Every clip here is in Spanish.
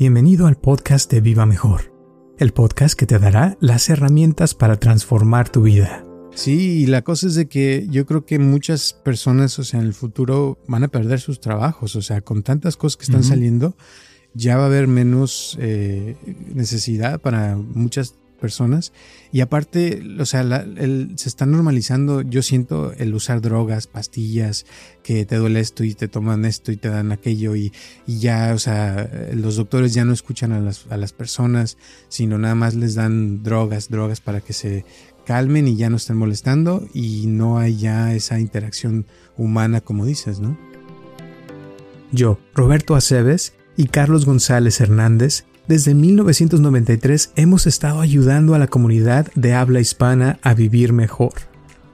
Bienvenido al podcast de Viva Mejor, el podcast que te dará las herramientas para transformar tu vida. Sí, y la cosa es de que yo creo que muchas personas, o sea, en el futuro van a perder sus trabajos, o sea, con tantas cosas que están saliendo, ya va a haber menos eh, necesidad para muchas personas. Y aparte, o sea, se está normalizando, yo siento, el usar drogas, pastillas, que te duele esto y te toman esto y te dan aquello y, ya, o sea, los doctores ya no escuchan a las, a las personas, sino nada más les dan drogas, drogas para que se calmen y ya no estén molestando y no hay ya esa interacción humana como dices, ¿no? Yo, Roberto Aceves y Carlos González Hernández desde 1993 hemos estado ayudando a la comunidad de habla hispana a vivir mejor.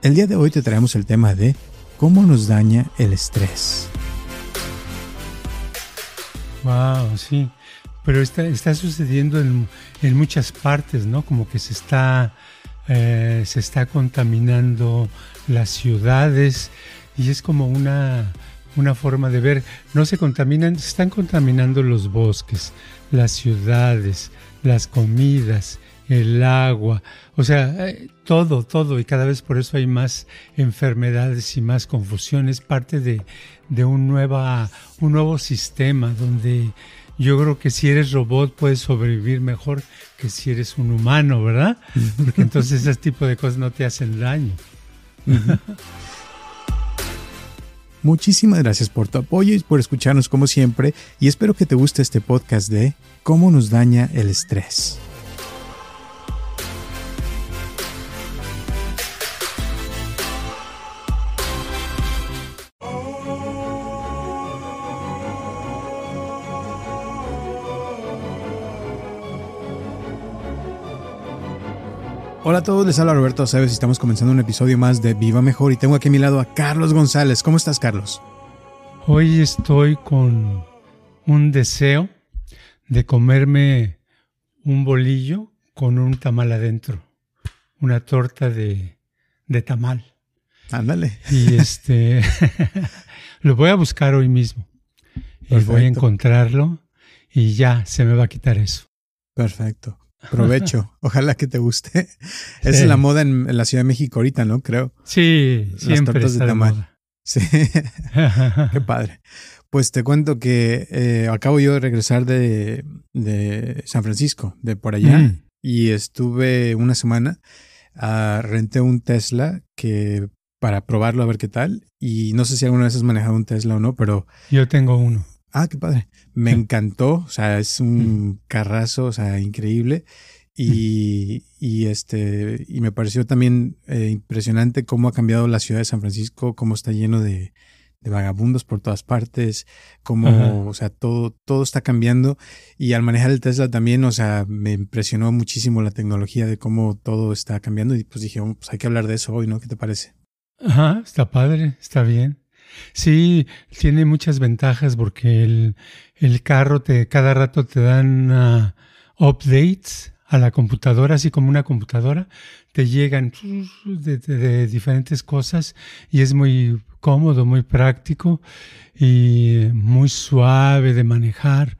El día de hoy te traemos el tema de cómo nos daña el estrés. Wow, sí. Pero está, está sucediendo en, muchas partes, ¿no? Como que se está, eh, se está contaminando las ciudades y es como una, una forma de ver. No se contaminan, se están contaminando los bosques, las ciudades, las comidas, el agua, o sea, eh, todo, todo, y cada vez por eso hay más enfermedades y más confusión. Es parte de, un, nueva, un nuevo sistema donde yo creo que si eres robot puedes sobrevivir mejor que si eres un humano, ¿verdad? Porque entonces ese tipo de cosas no te hacen daño. Muchísimas gracias por tu apoyo y por escucharnos como siempre y espero que te guste este podcast de cómo nos daña el estrés. Hola a todos, les habla Roberto Aceves y estamos comenzando un episodio más de Viva Mejor y tengo aquí a mi lado a Carlos González. ¿Cómo estás, Carlos? Hoy estoy con un deseo de comerme un bolillo con un tamal adentro, una torta de, de tamal. Ándale. Y este lo voy a buscar hoy mismo. Y voy a encontrarlo y ya se me va a quitar eso. Perfecto. Provecho. Ojalá que te guste. Es la moda en, la Ciudad de México ahorita, ¿no? Creo. Sí, siempre Las de tamal. Sí. Qué padre. Pues te cuento que eh, acabo yo de regresar de, San Francisco, de por allá, mm. y estuve una semana. Uh, renté un Tesla que para probarlo a ver qué tal. Y no sé si alguna vez has manejado un Tesla o no, pero. Yo tengo uno. Ah, qué padre. Me encantó. O sea, es un carrazo, o sea, increíble. Y, y, este, y me pareció también eh, impresionante cómo ha cambiado la ciudad de San Francisco, cómo está lleno de, de vagabundos por todas partes, cómo, o sea, todo, todo está cambiando. Y al manejar el Tesla también, o sea, me impresionó muchísimo la tecnología de cómo todo está cambiando. Y pues dije, oh, pues hay que hablar de eso hoy, ¿no? ¿Qué te parece? Ajá, está padre, está bien. Sí, tiene muchas ventajas porque el, el carro te, cada rato te dan uh, updates a la computadora, así como una computadora, te llegan de, diferentes cosas y es muy cómodo, muy práctico y muy suave de manejar.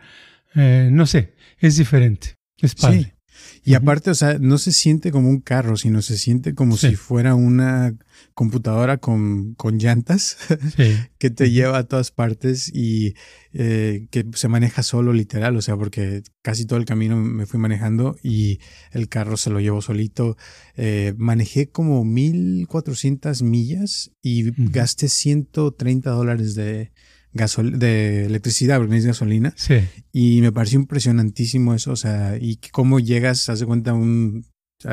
Eh, no sé, es diferente, es padre. Y aparte, o sea, no se siente como un carro, sino se siente como si fuera una computadora con, con llantas que te lleva a todas partes y eh, que se maneja solo literal, o sea, porque casi todo el camino me fui manejando y el carro se lo llevo solito. Eh, manejé como 1400 millas y gasté 130 dólares de, de electricidad, porque no es gasolina. Sí. Y me pareció impresionantísimo eso, o sea, y cómo llegas, haz de cuenta, un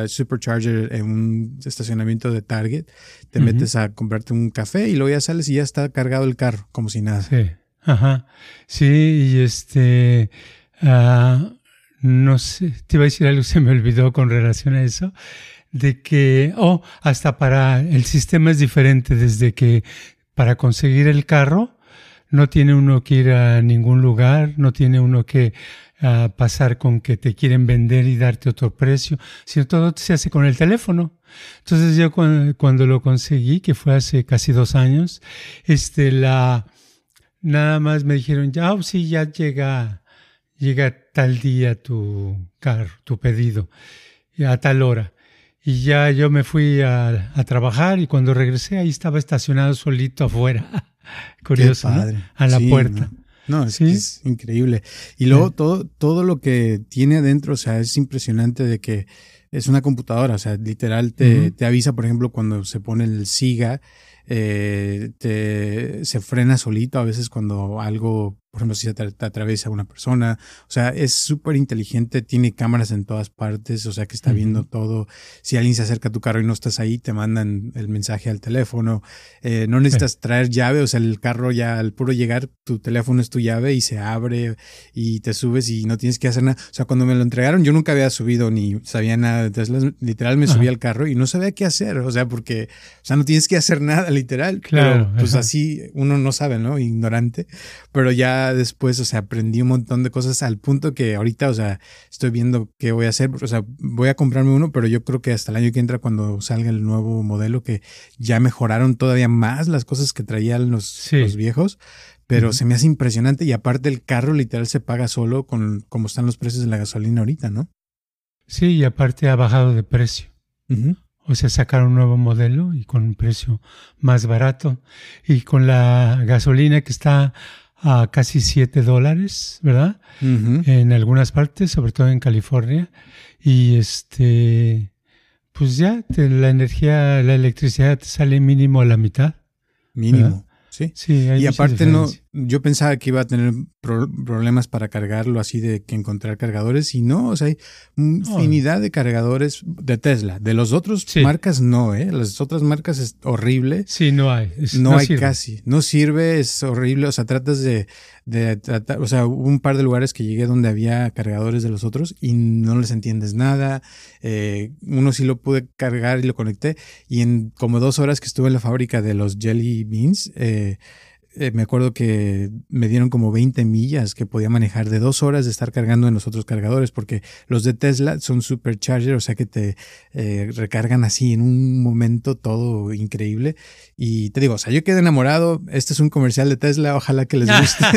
supercharger en un estacionamiento de Target, te metes a comprarte un café y luego ya sales y ya está cargado el carro, como si nada. Sí, ajá. Sí, y este, ah, no sé, te iba a decir algo, se me olvidó con relación a eso, de que, oh, hasta para el sistema es diferente, desde que para conseguir el carro, no tiene uno que ir a ningún lugar, no tiene uno que a pasar con que te quieren vender y darte otro precio, sino todo se hace con el teléfono. Entonces yo cuando, lo conseguí, que fue hace casi dos años, este, la, nada más me dijeron, ya, oh, sí, ya llega, llega tal día tu carro, tu pedido, a tal hora. Y ya yo me fui a, a trabajar y cuando regresé ahí estaba estacionado solito afuera. Curioso, a la puerta. No, es, increíble. Y luego todo, todo lo que tiene adentro, o sea, es impresionante de que es una computadora, o sea, literal te, te avisa, por ejemplo, cuando se pone el SIGA, eh, te, se frena solito a veces cuando algo por ejemplo, si se te, atraviesa una persona. O sea, es súper inteligente, tiene cámaras en todas partes, o sea, que está viendo todo. Si alguien se acerca a tu carro y no estás ahí, te mandan el mensaje al teléfono. Eh, no necesitas traer llave, o sea, el carro ya al puro llegar, tu teléfono es tu llave y se abre y te subes y no tienes que hacer nada. O sea, cuando me lo entregaron, yo nunca había subido ni sabía nada de Tesla. Literal, me subí al carro y no sabía qué hacer, o sea, porque, o sea, no tienes que hacer nada, literal. Claro. Pero, pues así uno no sabe, ¿no? Ignorante. Pero ya después, o sea, aprendí un montón de cosas al punto que ahorita, o sea, estoy viendo qué voy a hacer. O sea, voy a comprarme uno, pero yo creo que hasta el año que entra, cuando salga el nuevo modelo, que ya mejoraron todavía más las cosas que traían los, los viejos. Pero se me hace impresionante y aparte el carro literal se paga solo con como están los precios de la gasolina ahorita, ¿no? Sí, y aparte ha bajado de precio. O sea, sacaron un nuevo modelo y con un precio más barato. Y con la gasolina que está a casi 7 dólares, ¿verdad? En algunas partes, sobre todo en California. Y este, pues ya la energía, la electricidad te sale mínimo a la mitad. Mínimo. Sí. y aparte no, yo pensaba que iba a tener problemas para cargarlo así de que encontrar cargadores y no, o sea, hay infinidad de cargadores de Tesla. De los otros marcas no, ¿eh? Las otras marcas es horrible. Sí, no hay. no, hay casi. No sirve, es horrible. O sea, tratas de, de tratar, o sea, hubo un par de lugares que llegué donde había cargadores de los otros y no les entiendes nada. Eh, uno sí lo pude cargar y lo conecté y en como dos horas que estuve en la fábrica de los Jelly Beans, eh, eh, me acuerdo que me dieron como 20 millas que podía manejar de dos horas de estar cargando en los otros cargadores, porque los de Tesla son supercharger, o sea que te eh, recargan así en un momento todo increíble. Y te digo, o sea, yo quedé enamorado. Este es un comercial de Tesla, ojalá que les guste.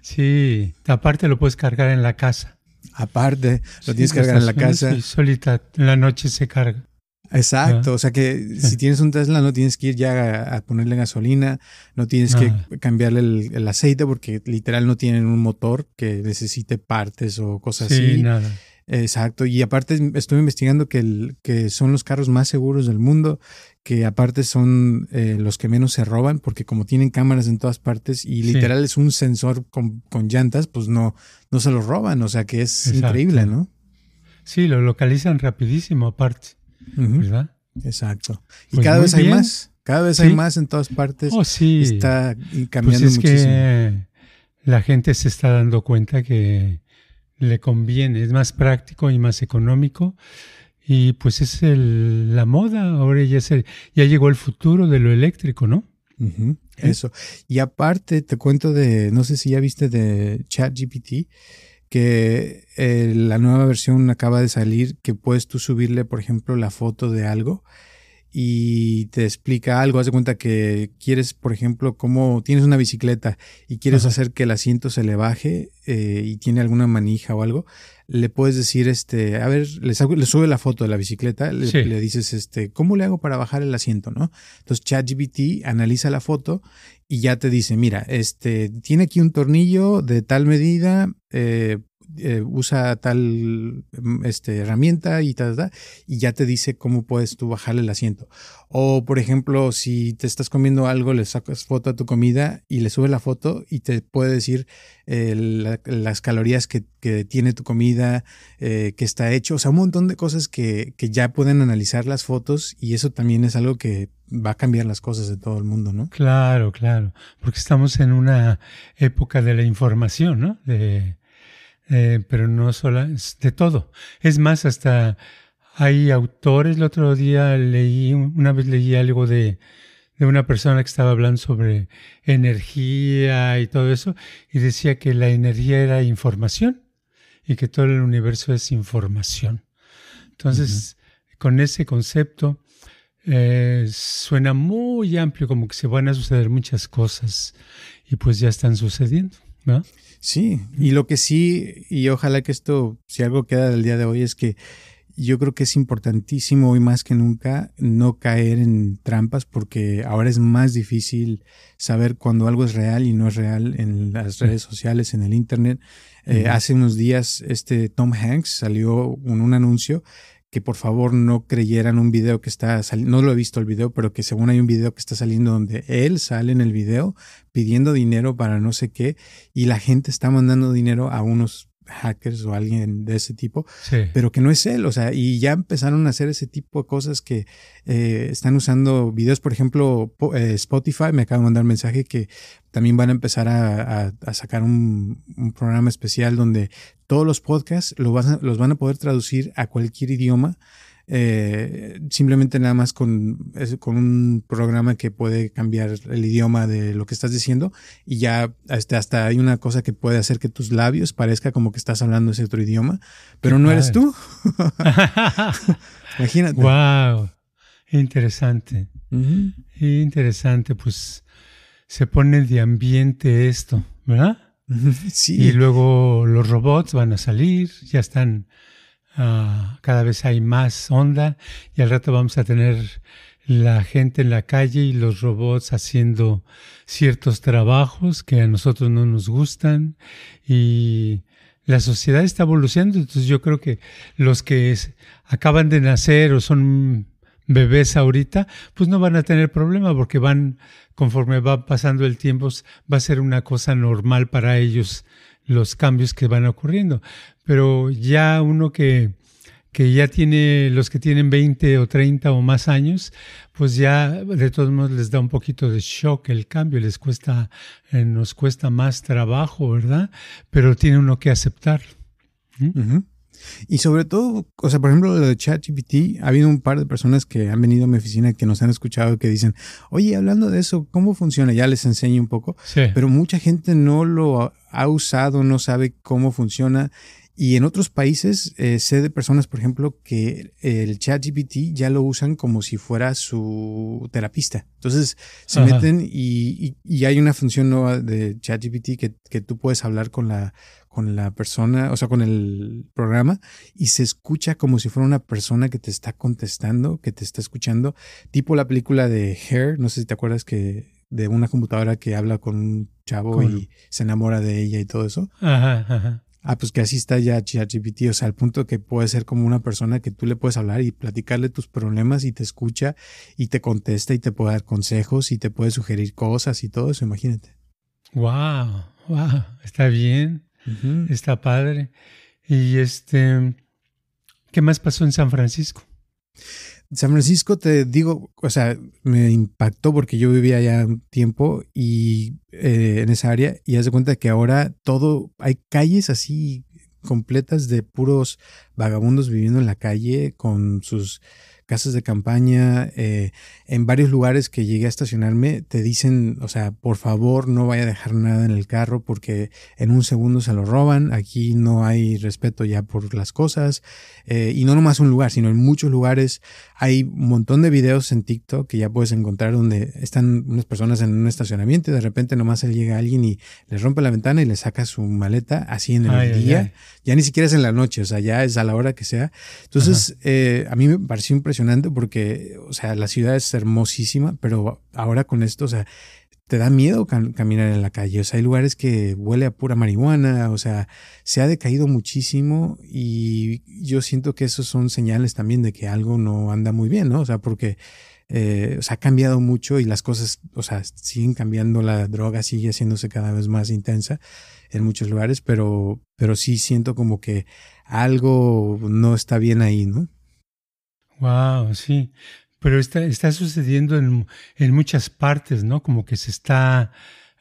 Sí, aparte lo puedes cargar en la casa. Aparte, lo tienes que cargar en la casa. Y solita, en la noche se carga. Exacto, o sea que si tienes un Tesla no tienes que ir ya a, ponerle gasolina, no tienes que cambiarle el, aceite porque literal no tienen un motor que necesite partes o cosas sí, así. Nada. Exacto, y aparte estoy investigando que, el, que son los carros más seguros del mundo, que aparte son eh, los que menos se roban porque como tienen cámaras en todas partes y literal es un sensor con, con, llantas, pues no, no se los roban, o sea que es increíble, ¿no? Sí, lo localizan rapidísimo aparte. ¿Verdad? Exacto. Y pues cada vez hay más, cada vez hay más en todas partes. Oh, sí. Está cambiando pues es Que la gente se está dando cuenta que le conviene, es más práctico y más económico. Y pues es el, la moda, ahora ya, ya llegó el futuro de lo eléctrico, ¿no? ¿Eh? Eso. Y aparte, te cuento de, no sé si ya viste de ChatGPT, que eh, la nueva versión acaba de salir que puedes tú subirle, por ejemplo, la foto de algo y te explica algo. Haz de cuenta que quieres, por ejemplo, como tienes una bicicleta y quieres hacer que el asiento se le baje eh, y tiene alguna manija o algo, le puedes decir, este, a ver, le, le sube la foto de la bicicleta, le, le, dices, este, ¿cómo le hago para bajar el asiento, no? Entonces ChatGPT analiza la foto y ya te dice, mira, este, tiene aquí un tornillo de tal medida, eh, eh, usa tal mm, este, herramienta y tal, tal, y ya te dice cómo puedes tú bajarle el asiento. O, por ejemplo, si te estás comiendo algo, le sacas foto a tu comida y le subes la foto y te puede decir eh, las calorías que, que, tiene tu comida, eh, que está hecho. O sea, un montón de cosas que, que ya pueden analizar las fotos y eso también es algo que va a cambiar las cosas de todo el mundo, ¿no? Claro, claro, porque estamos en una época de la información, ¿no? Eh, pero no solo, es de todo. Es más, hasta hay autores, el otro día leí, una vez leí algo de, de una persona que estaba hablando sobre energía y todo eso, y decía que la energía era información y que todo el universo es información. Entonces, con ese concepto, eh, suena muy amplio, como que se van a suceder muchas cosas y pues ya están sucediendo, ¿no? Sí, y lo que sí, y ojalá que esto, si algo queda del día de hoy, es que yo creo que es importantísimo hoy más que nunca no caer en trampas porque ahora es más difícil saber cuando algo es real y no es real en las redes sociales, en el Internet. Eh, hace unos días este Tom Hanks salió con un anuncio que por favor no creyeran un video que está saliendo, no lo he visto el video, pero que según hay un video que está saliendo donde él sale en el video pidiendo dinero para no sé qué y la gente está mandando dinero a unos hackers o alguien de ese tipo, pero que no es él, o sea, y ya empezaron a hacer ese tipo de cosas que eh, están usando videos, por ejemplo, eh, Spotify me acaba de mandar un mensaje que también van a empezar a, sacar un, programa especial donde todos los podcasts los van a poder traducir a cualquier idioma eh, simplemente nada más con, con un programa que puede cambiar el idioma de lo que estás diciendo y ya hasta, hasta hay una cosa que puede hacer que tus labios parezca como que estás hablando ese otro idioma, pero no eres tú. Imagínate. Wow, interesante. Interesante, pues se pone de ambiente esto, ¿verdad? Sí. Y luego los robots van a salir, ya están Ah, cada vez hay más onda y al rato vamos a tener la gente en la calle y los robots haciendo ciertos trabajos que a nosotros no nos gustan y la sociedad está evolucionando. Entonces yo creo que los que acaban de nacer o son bebés ahorita, pues no van a tener problema porque van, conforme va pasando el tiempo, va a ser una cosa normal para ellos los cambios que van ocurriendo. Pero ya uno que, que ya tiene, los que tienen 20 o 30 o más años, pues ya de todos modos les da un poquito de shock el cambio, les cuesta, eh, nos cuesta más trabajo, ¿verdad? Pero tiene uno que aceptar. Y sobre todo, o sea, por ejemplo, lo de ChatGPT, ha habido un par de personas que han venido a mi oficina que nos han escuchado que dicen, oye, hablando de eso, ¿cómo funciona? Ya les enseño un poco, pero mucha gente no lo ha usado, no sabe cómo funciona. Y en otros países eh, sé de personas, por ejemplo, que el ChatGPT ya lo usan como si fuera su terapista. Entonces se meten y, y, hay una función nueva de ChatGPT que, que tú puedes hablar con la, con la persona, o sea, con el programa y se escucha como si fuera una persona que te está contestando, que te está escuchando, tipo la película de Hair, no sé si te acuerdas que de una computadora que habla con un chavo y se enamora de ella y todo eso. Ajá, ajá. Ah, pues que así está ya ChatGPT, o sea, al punto que puede ser como una persona que tú le puedes hablar y platicarle tus problemas y te escucha y te contesta y te puede dar consejos y te puede sugerir cosas y todo eso, imagínate. Wow, wow, está bien, está padre. Y este, ¿qué más pasó en San Francisco? San Francisco, te digo, o sea, me impactó porque yo vivía allá un tiempo y eh, en esa área y haz de cuenta que ahora todo, hay calles así completas de puros vagabundos viviendo en la calle con sus casas de campaña, eh, en varios lugares que llegué a estacionarme, te dicen, o sea, por favor no vaya a dejar nada en el carro porque en un segundo se lo roban, aquí no hay respeto ya por las cosas, eh, y no nomás un lugar, sino en muchos lugares. Hay un montón de videos en TikTok que ya puedes encontrar donde están unas personas en un estacionamiento y de repente nomás llega alguien y les rompe la ventana y le saca su maleta así en el día, ya ni siquiera es en la noche, o sea, ya es a la hora que sea. Entonces, eh, a mí me pareció impresionante porque, o sea, la ciudad es hermosísima, pero ahora con esto, o sea, te da miedo caminar en la calle. O sea, hay lugares que huele a pura marihuana, o sea, se ha decaído muchísimo y yo siento que esos son señales también de que algo no anda muy bien, ¿no? O sea, porque eh, ha cambiado mucho y las cosas, o sea, siguen cambiando, la droga sigue haciéndose cada vez más intensa en muchos lugares, pero, pero sí siento como que algo no está bien ahí, ¿no? Wow, sí. Pero está, está sucediendo en, en muchas partes, ¿no? Como que se está,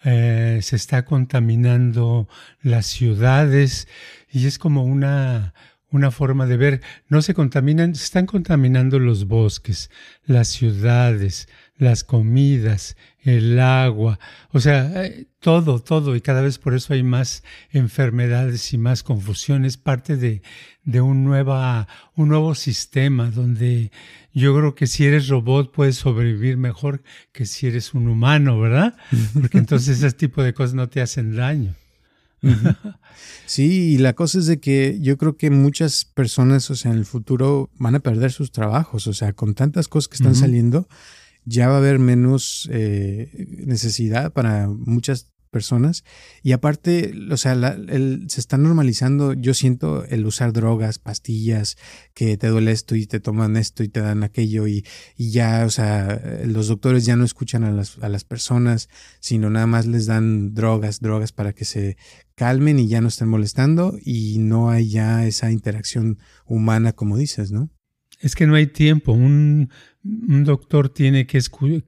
eh, se está contaminando las ciudades y es como una, una forma de ver. No se contaminan, se están contaminando los bosques, las ciudades, las comidas, el agua, o sea, eh, todo, todo, y cada vez por eso hay más enfermedades y más confusiones, parte de, de un, nueva, un nuevo sistema donde yo creo que si eres robot puedes sobrevivir mejor que si eres un humano, ¿verdad? Porque entonces ese tipo de cosas no te hacen daño. Sí, y la cosa es de que yo creo que muchas personas, o sea, en el futuro van a perder sus trabajos, o sea, con tantas cosas que están saliendo, ya va a haber menos eh, necesidad para muchas personas y aparte, o sea, se está normalizando, yo siento el usar drogas, pastillas, que te duele esto y te toman esto y te dan aquello y, y ya, o sea, los doctores ya no escuchan a las, a las personas, sino nada más les dan drogas, drogas para que se calmen y ya no estén molestando y no hay ya esa interacción humana como dices, ¿no? Es que no hay tiempo. Un, un doctor tiene que,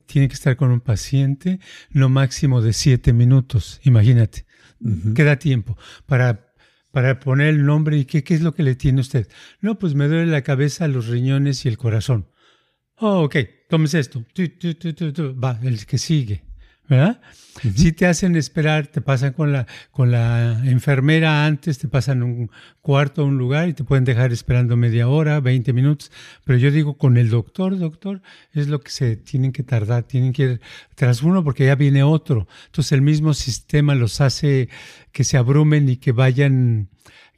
tiene que estar con un paciente no máximo de siete minutos, imagínate. Queda tiempo para, para poner el nombre y qué, qué es lo que le tiene usted. No, pues me duele la cabeza, los riñones y el corazón. Oh, ok, tómese esto. Va, el que sigue. ¿Verdad? Si te hacen esperar, te pasan con la, con la enfermera antes, te pasan un cuarto, un lugar y te pueden dejar esperando media hora, 20 minutos. Pero yo digo, con el doctor, doctor, es lo que se tienen que tardar, tienen que ir tras uno porque ya viene otro. Entonces el mismo sistema los hace que se abrumen y que vayan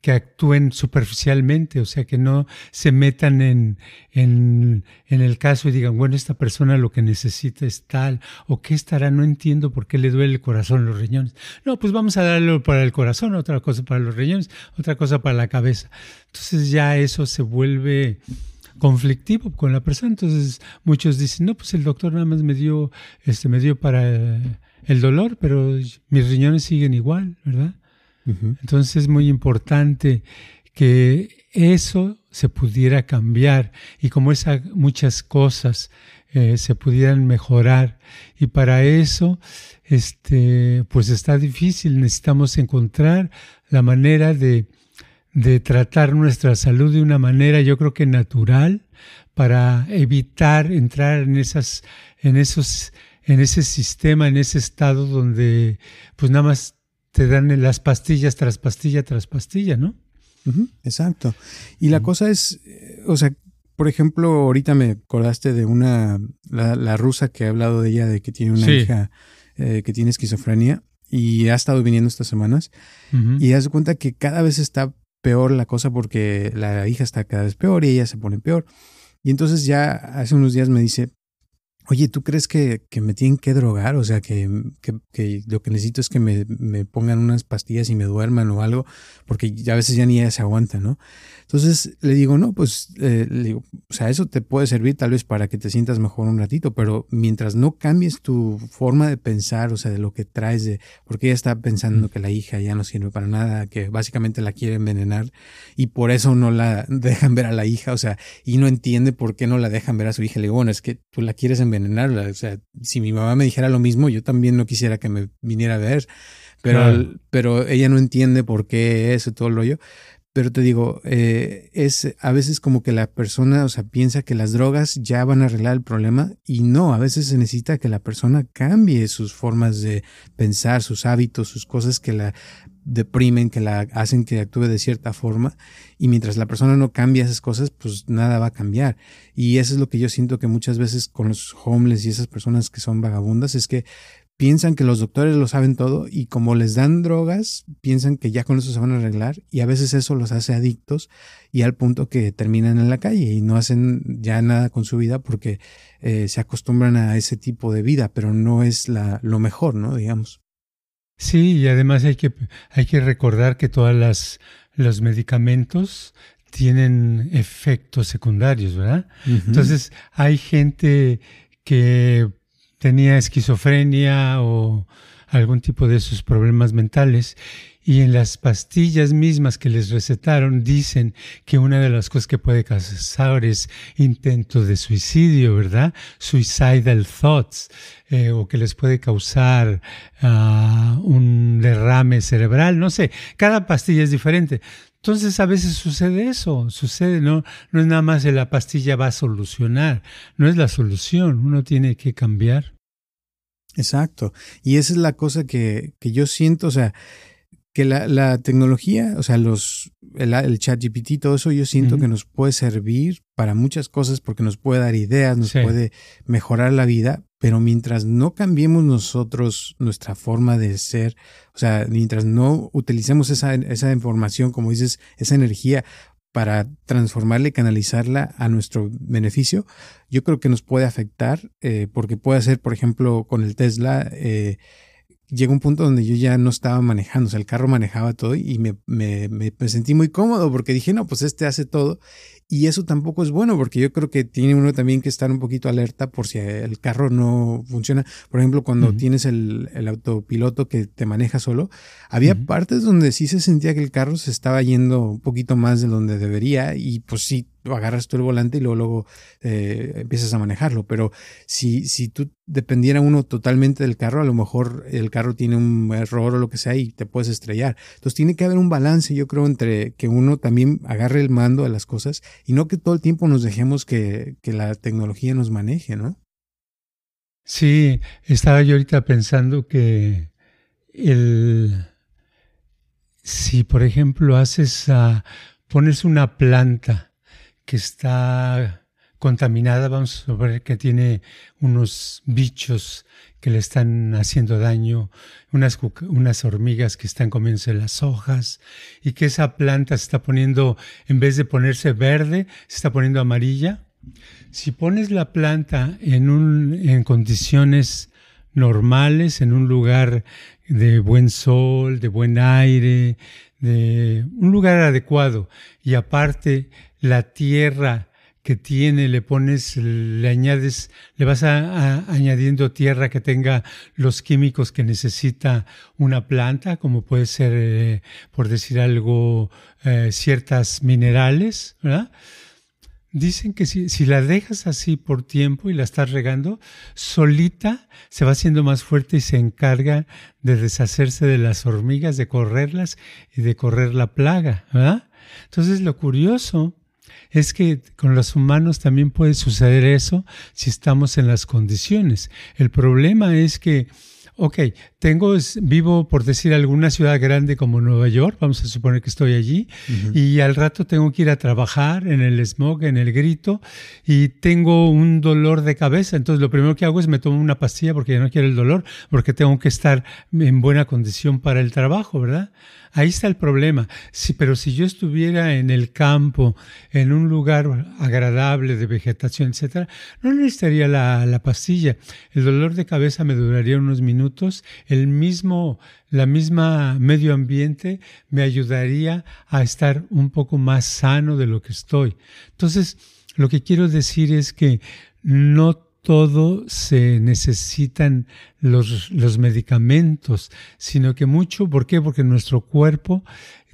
que actúen superficialmente, o sea, que no se metan en, en, el caso y digan, bueno, esta persona lo que necesita es tal, o qué estará, no entiendo por qué le duele el corazón, los riñones. No, pues vamos a darle para el corazón, otra cosa para los riñones, otra cosa para la cabeza. Entonces ya eso se vuelve conflictivo con la persona. Entonces muchos dicen, no, pues el doctor nada más me dio, este, me dio para el dolor, pero mis riñones siguen igual, ¿verdad? Entonces es muy importante que eso se pudiera cambiar y como esas muchas cosas eh, se pudieran mejorar. Y para eso este pues está difícil. Necesitamos encontrar la manera de, de tratar nuestra salud de una manera yo creo que natural para evitar entrar en esas en esos en ese sistema en ese estado donde pues nada más te dan las pastillas tras pastilla tras pastilla, ¿no? exacto. Y la cosa es, eh, o sea, por ejemplo, ahorita me acordaste de una, la, rusa que ha hablado de ella, de que tiene una hija eh, que tiene esquizofrenia y ha estado viniendo estas semanas y hace cuenta que cada vez está peor la cosa porque la hija está cada vez peor y ella se pone peor. Y entonces ya hace unos días me dice, Oye, ¿tú crees que, que, me tienen que drogar? O sea, que, que, que lo que necesito es que me, me, pongan unas pastillas y me duerman o algo, porque a veces ya ni ella se aguanta, ¿no? Entonces le digo, no, pues, eh, le digo, o sea, eso te puede servir tal vez para que te sientas mejor un ratito, pero mientras no cambies tu forma de pensar, o sea, de lo que traes, de, porque ella está pensando que la hija ya no sirve para nada, que básicamente la quiere envenenar y por eso no la dejan ver a la hija, o sea, y no entiende por qué no la dejan ver a su hija. Le digo, bueno, es que tú la quieres envenenar envenenarla. O sea, si mi mamá me dijera lo mismo, yo también no quisiera que me viniera a ver. Pero, pero ella no entiende por qué eso, todo lo rollo. Pero te digo, eh, es a veces como que la persona, o sea, piensa que las drogas ya van a arreglar el problema y no, a veces se necesita que la persona cambie sus formas de pensar, sus hábitos, sus cosas que la deprimen, que la hacen que actúe de cierta forma y mientras la persona no cambia esas cosas, pues nada va a cambiar. Y eso es lo que yo siento que muchas veces con los homeless y esas personas que son vagabundas es que piensan que los doctores lo saben todo y como les dan drogas, piensan que ya con eso se van a arreglar y a veces eso los hace adictos y al punto que terminan en la calle y no hacen ya nada con su vida porque eh, se acostumbran a ese tipo de vida, pero no es la, lo mejor, ¿no? Digamos. Sí, y además hay que, hay que recordar que todas las los medicamentos tienen efectos secundarios, ¿verdad? Entonces hay gente que tenía esquizofrenia o algún tipo de esos problemas mentales y en las pastillas mismas que les recetaron dicen que una de las cosas que puede causar es intento de suicidio, ¿verdad? Suicidal thoughts, eh, o que les puede causar uh, un derrame cerebral, no sé, cada pastilla es diferente. Entonces a veces sucede eso, sucede, no, no es nada más que la pastilla va a solucionar, no es la solución, uno tiene que cambiar. Exacto, y esa es la cosa que, que yo siento, o sea, que la, la, tecnología, o sea, los, el, el chat GPT, todo eso yo siento que nos puede servir para muchas cosas porque nos puede dar ideas, nos puede mejorar la vida, pero mientras no cambiemos nosotros nuestra forma de ser, o sea, mientras no utilicemos esa, esa información, como dices, esa energía para transformarla y canalizarla a nuestro beneficio, yo creo que nos puede afectar eh, porque puede ser, por ejemplo, con el Tesla, eh, llegó un punto donde yo ya no estaba manejando, o sea, el carro manejaba todo y me, me, me, sentí muy cómodo porque dije, no, pues este hace todo y eso tampoco es bueno porque yo creo que tiene uno también que estar un poquito alerta por si el carro no funciona. Por ejemplo, cuando tienes el, el, autopiloto que te maneja solo, había partes donde sí se sentía que el carro se estaba yendo un poquito más de donde debería y pues sí agarras tú el volante y luego, luego eh, empiezas a manejarlo. Pero si, si tú dependiera uno totalmente del carro, a lo mejor el carro tiene un error o lo que sea y te puedes estrellar. Entonces tiene que haber un balance, yo creo, entre que uno también agarre el mando de las cosas y no que todo el tiempo nos dejemos que, que la tecnología nos maneje, ¿no? Sí, estaba yo ahorita pensando que el si por ejemplo haces a, pones una planta que está contaminada, vamos a ver que tiene unos bichos que le están haciendo daño, unas, unas hormigas que están comiéndose las hojas y que esa planta se está poniendo, en vez de ponerse verde, se está poniendo amarilla. Si pones la planta en, un, en condiciones normales, en un lugar de buen sol, de buen aire, de un lugar adecuado y aparte la tierra que tiene, le pones, le añades, le vas añadiendo tierra que tenga los químicos que necesita una planta, como puede ser, eh, por decir algo, eh, ciertas minerales, ¿verdad? Dicen que si, si, la dejas así por tiempo y la estás regando, solita se va haciendo más fuerte y se encarga de deshacerse de las hormigas, de correrlas y de correr la plaga. ¿verdad? Entonces lo curioso es que con los humanos también puede suceder eso si estamos en las condiciones. El problema es que Ok, tengo, vivo por decir alguna ciudad grande como Nueva York, vamos a suponer que estoy allí, y al rato tengo que ir a trabajar en el smog, en el grito, y tengo un dolor de cabeza. Entonces lo primero que hago es me tomo una pastilla porque ya no quiero el dolor, porque tengo que estar en buena condición para el trabajo, ¿verdad? Ahí está el problema. Sí, pero si yo estuviera en el campo, en un lugar agradable de vegetación, etcétera, no necesitaría la, la pastilla. El dolor de cabeza me duraría unos minutos. El mismo, la misma medio ambiente me ayudaría a estar un poco más sano de lo que estoy. Entonces, lo que quiero decir es que no todo se necesitan los, los medicamentos, sino que mucho, ¿por qué? Porque nuestro cuerpo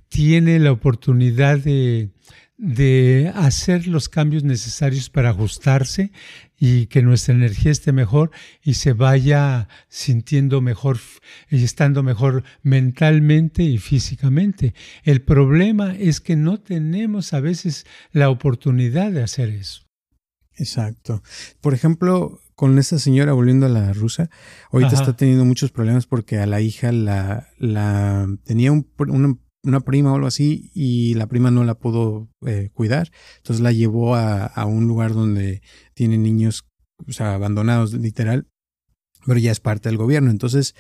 tiene la oportunidad de, de hacer los cambios necesarios para ajustarse y que nuestra energía esté mejor y se vaya sintiendo mejor y estando mejor mentalmente y físicamente. El problema es que no tenemos a veces la oportunidad de hacer eso. Exacto. Por ejemplo, con esta señora, volviendo a la rusa, ahorita está teniendo muchos problemas porque a la hija la, la tenía un, una, prima o algo así y la prima no la pudo eh, cuidar. Entonces la llevó a, a, un lugar donde tienen niños o sea, abandonados, literal. pero ya es parte del gobierno. Entonces,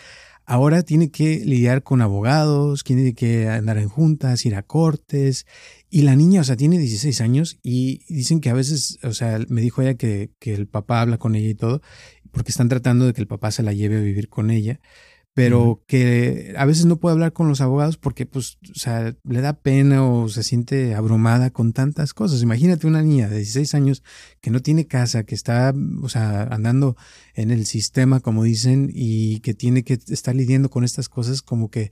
ahora tiene que lidiar con abogados, tiene que andar en juntas, ir a cortes. Y la niña, o sea, tiene 16 años y dicen que a veces, o sea, me dijo ella que, que el papá habla con ella y todo, porque están tratando de que el papá se la lleve a vivir con ella pero que a veces no puede hablar con los abogados porque, pues, o sea, le da pena o se siente abrumada con tantas cosas. Imagínate una niña de 16 años que no tiene casa, que está, o sea, andando en el sistema, como dicen, y que tiene que estar lidiando con estas cosas como que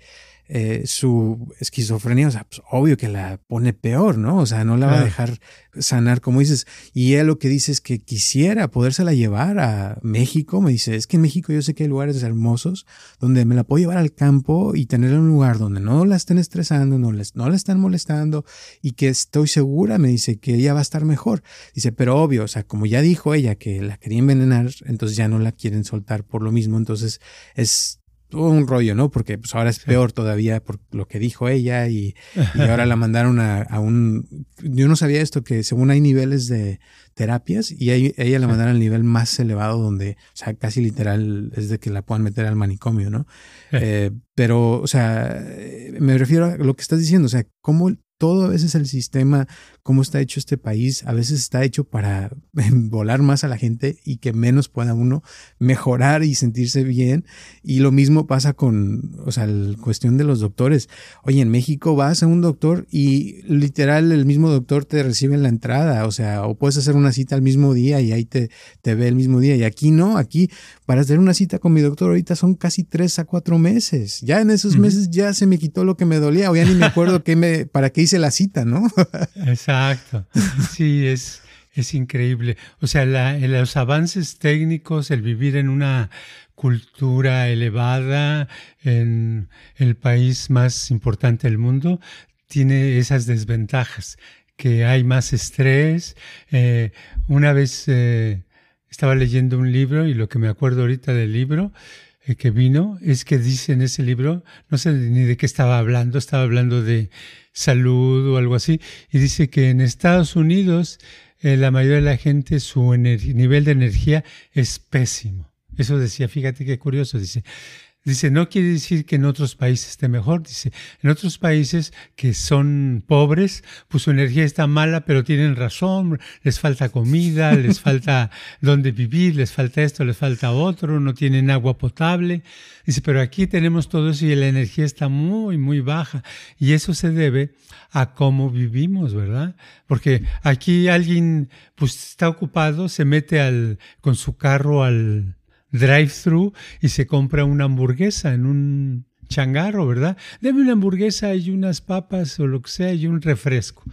eh, su esquizofrenia, o sea, pues obvio que la pone peor, ¿no? O sea, no la va a dejar sanar, como dices. Y él lo que dice es que quisiera podérsela llevar a México. Me dice, es que en México yo sé que hay lugares hermosos donde me la puedo llevar al campo y tener un lugar donde no la estén estresando, no, les, no la están molestando y que estoy segura, me dice, que ella va a estar mejor. Dice, pero obvio, o sea, como ya dijo ella que la quería envenenar, entonces ya no la quieren soltar por lo mismo. Entonces es todo un rollo, ¿no? Porque pues ahora es peor todavía por lo que dijo ella y, ahora la mandaron a, a, un... Yo no sabía esto, que según hay niveles de terapias y ella la mandaron al nivel más elevado donde, o sea, casi literal es de que la puedan meter al manicomio, ¿no? Eh, pero, o sea, me refiero a lo que estás diciendo, o sea, cómo todo a veces el sistema, cómo está hecho este país, a veces está hecho para volar más a la gente y que menos pueda uno mejorar y sentirse bien. Y lo mismo pasa con, o sea, la cuestión de los doctores. Oye, en México vas a un doctor y literal el mismo doctor te recibe en la entrada, o sea, o puedes hacer una cita al mismo día y ahí te, te ve el mismo día. Y aquí no, aquí para hacer una cita con mi doctor ahorita son casi tres a cuatro meses. Ya en esos meses ya se me quitó lo que me dolía o ya ni me acuerdo qué me, para qué hice la cita, ¿no? Exacto. Sí, es, es increíble. O sea, los avances técnicos, el vivir en una cultura elevada, en el país más importante del mundo, tiene esas desventajas, que hay más estrés. Eh, una vez eh, estaba leyendo un libro y lo que me acuerdo ahorita del libro que vino es que dice en ese libro, no sé ni de qué estaba hablando, estaba hablando de salud o algo así, y dice que en Estados Unidos eh, la mayoría de la gente su nivel de energía es pésimo. Eso decía, fíjate qué curioso, dice, Dice, no quiere decir que en otros países esté mejor. Dice, en otros países que son pobres, pues su energía está mala, pero tienen razón, les falta comida, les falta dónde vivir, les falta esto, les falta otro, no tienen agua potable. Dice, pero aquí tenemos todo eso y la energía está muy, muy baja. Y eso se debe a cómo vivimos, ¿verdad? Porque aquí alguien, pues está ocupado, se mete al, con su carro al, drive-thru y se compra una hamburguesa en un changarro, ¿verdad? Deme una hamburguesa y unas papas o lo que sea y un refresco.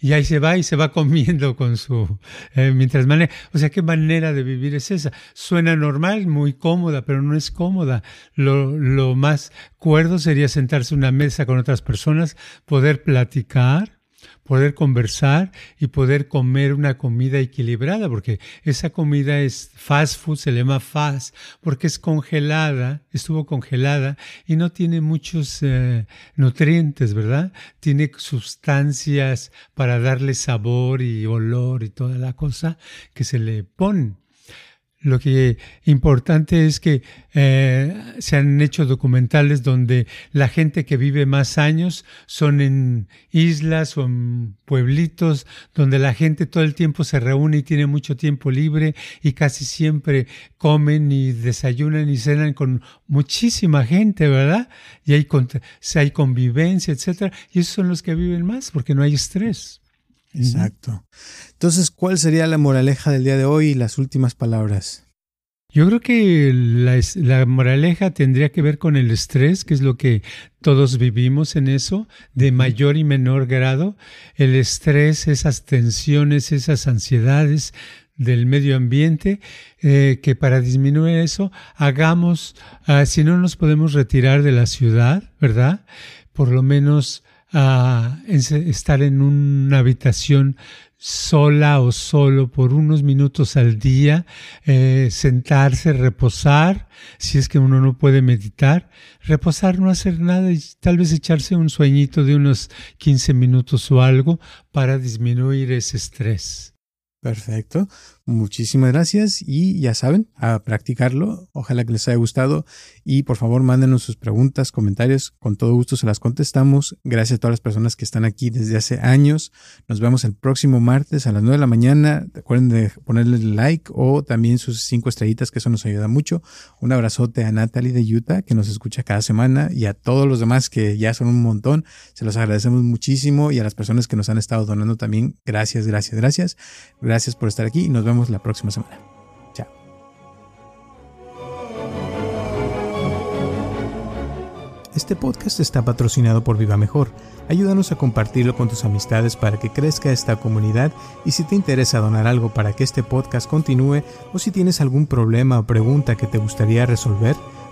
Y ahí se va y se va comiendo con su... Eh, mientras maneja. O sea, ¿qué manera de vivir es esa? Suena normal, muy cómoda, pero no es cómoda. Lo, lo más cuerdo sería sentarse a una mesa con otras personas, poder platicar, poder conversar y poder comer una comida equilibrada, porque esa comida es fast food, se le llama fast, porque es congelada, estuvo congelada y no tiene muchos eh, nutrientes, ¿verdad? Tiene sustancias para darle sabor y olor y toda la cosa que se le ponen. Lo que importante es que eh, se han hecho documentales donde la gente que vive más años son en islas o en pueblitos donde la gente todo el tiempo se reúne y tiene mucho tiempo libre y casi siempre comen y desayunan y cenan con muchísima gente, ¿verdad? Y hay, hay convivencia, etcétera. Y esos son los que viven más porque no hay estrés. Exacto. Entonces, ¿cuál sería la moraleja del día de hoy y las últimas palabras? Yo creo que la, moraleja tendría que ver con el estrés, que es lo que todos vivimos en eso, de mayor y menor grado. El estrés, esas tensiones, esas ansiedades del medio ambiente, eh, que para disminuir eso, hagamos, ah, si no nos podemos retirar de la ciudad, ¿verdad? Por lo menos a estar en una habitación sola o solo por unos minutos al día, eh, sentarse, reposar, si es que uno no puede meditar, reposar, no hacer nada y tal vez echarse un sueñito de unos 15 minutos o algo para disminuir ese estrés. Perfecto. Muchísimas gracias y ya saben, a practicarlo. Ojalá que les haya gustado y por favor mándenos sus preguntas, comentarios. Con todo gusto se las contestamos. Gracias a todas las personas que están aquí desde hace años. Nos vemos el próximo martes a las 9 de la mañana. Recuerden de ponerle like o también sus cinco estrellitas, que eso nos ayuda mucho. Un abrazote a Natalie de Utah, que nos escucha cada semana, y a todos los demás que ya son un montón. Se los agradecemos muchísimo y a las personas que nos han estado donando también. Gracias, gracias, gracias. Gracias por estar aquí y nos vemos vemos la próxima semana. Chao. Este podcast está patrocinado por Viva Mejor. Ayúdanos a compartirlo con tus amistades para que crezca esta comunidad y si te interesa donar algo para que este podcast continúe o si tienes algún problema o pregunta que te gustaría resolver,